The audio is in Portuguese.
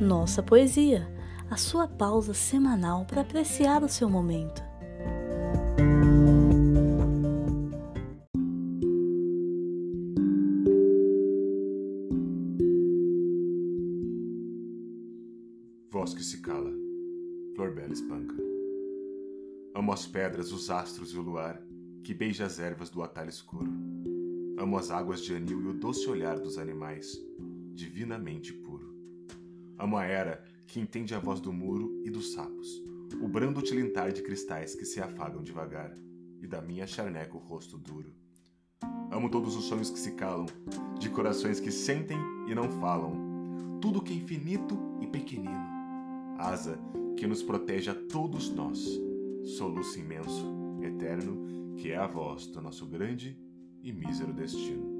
Nossa Poesia, a sua pausa semanal para apreciar o seu momento. Voz que se cala, flor bela espanca. Amo as pedras, os astros e o luar, que beija as ervas do atalho escuro. Amo as águas de anil e o doce olhar dos animais, divinamente puro. A era que entende a voz do muro e dos sapos, o brando tilintar de cristais que se afagam devagar, e da minha charneca o rosto duro. Amo todos os sonhos que se calam, de corações que sentem e não falam, tudo que é infinito e pequenino, asa que nos protege a todos nós, soluço imenso, eterno, que é a voz do nosso grande e mísero destino.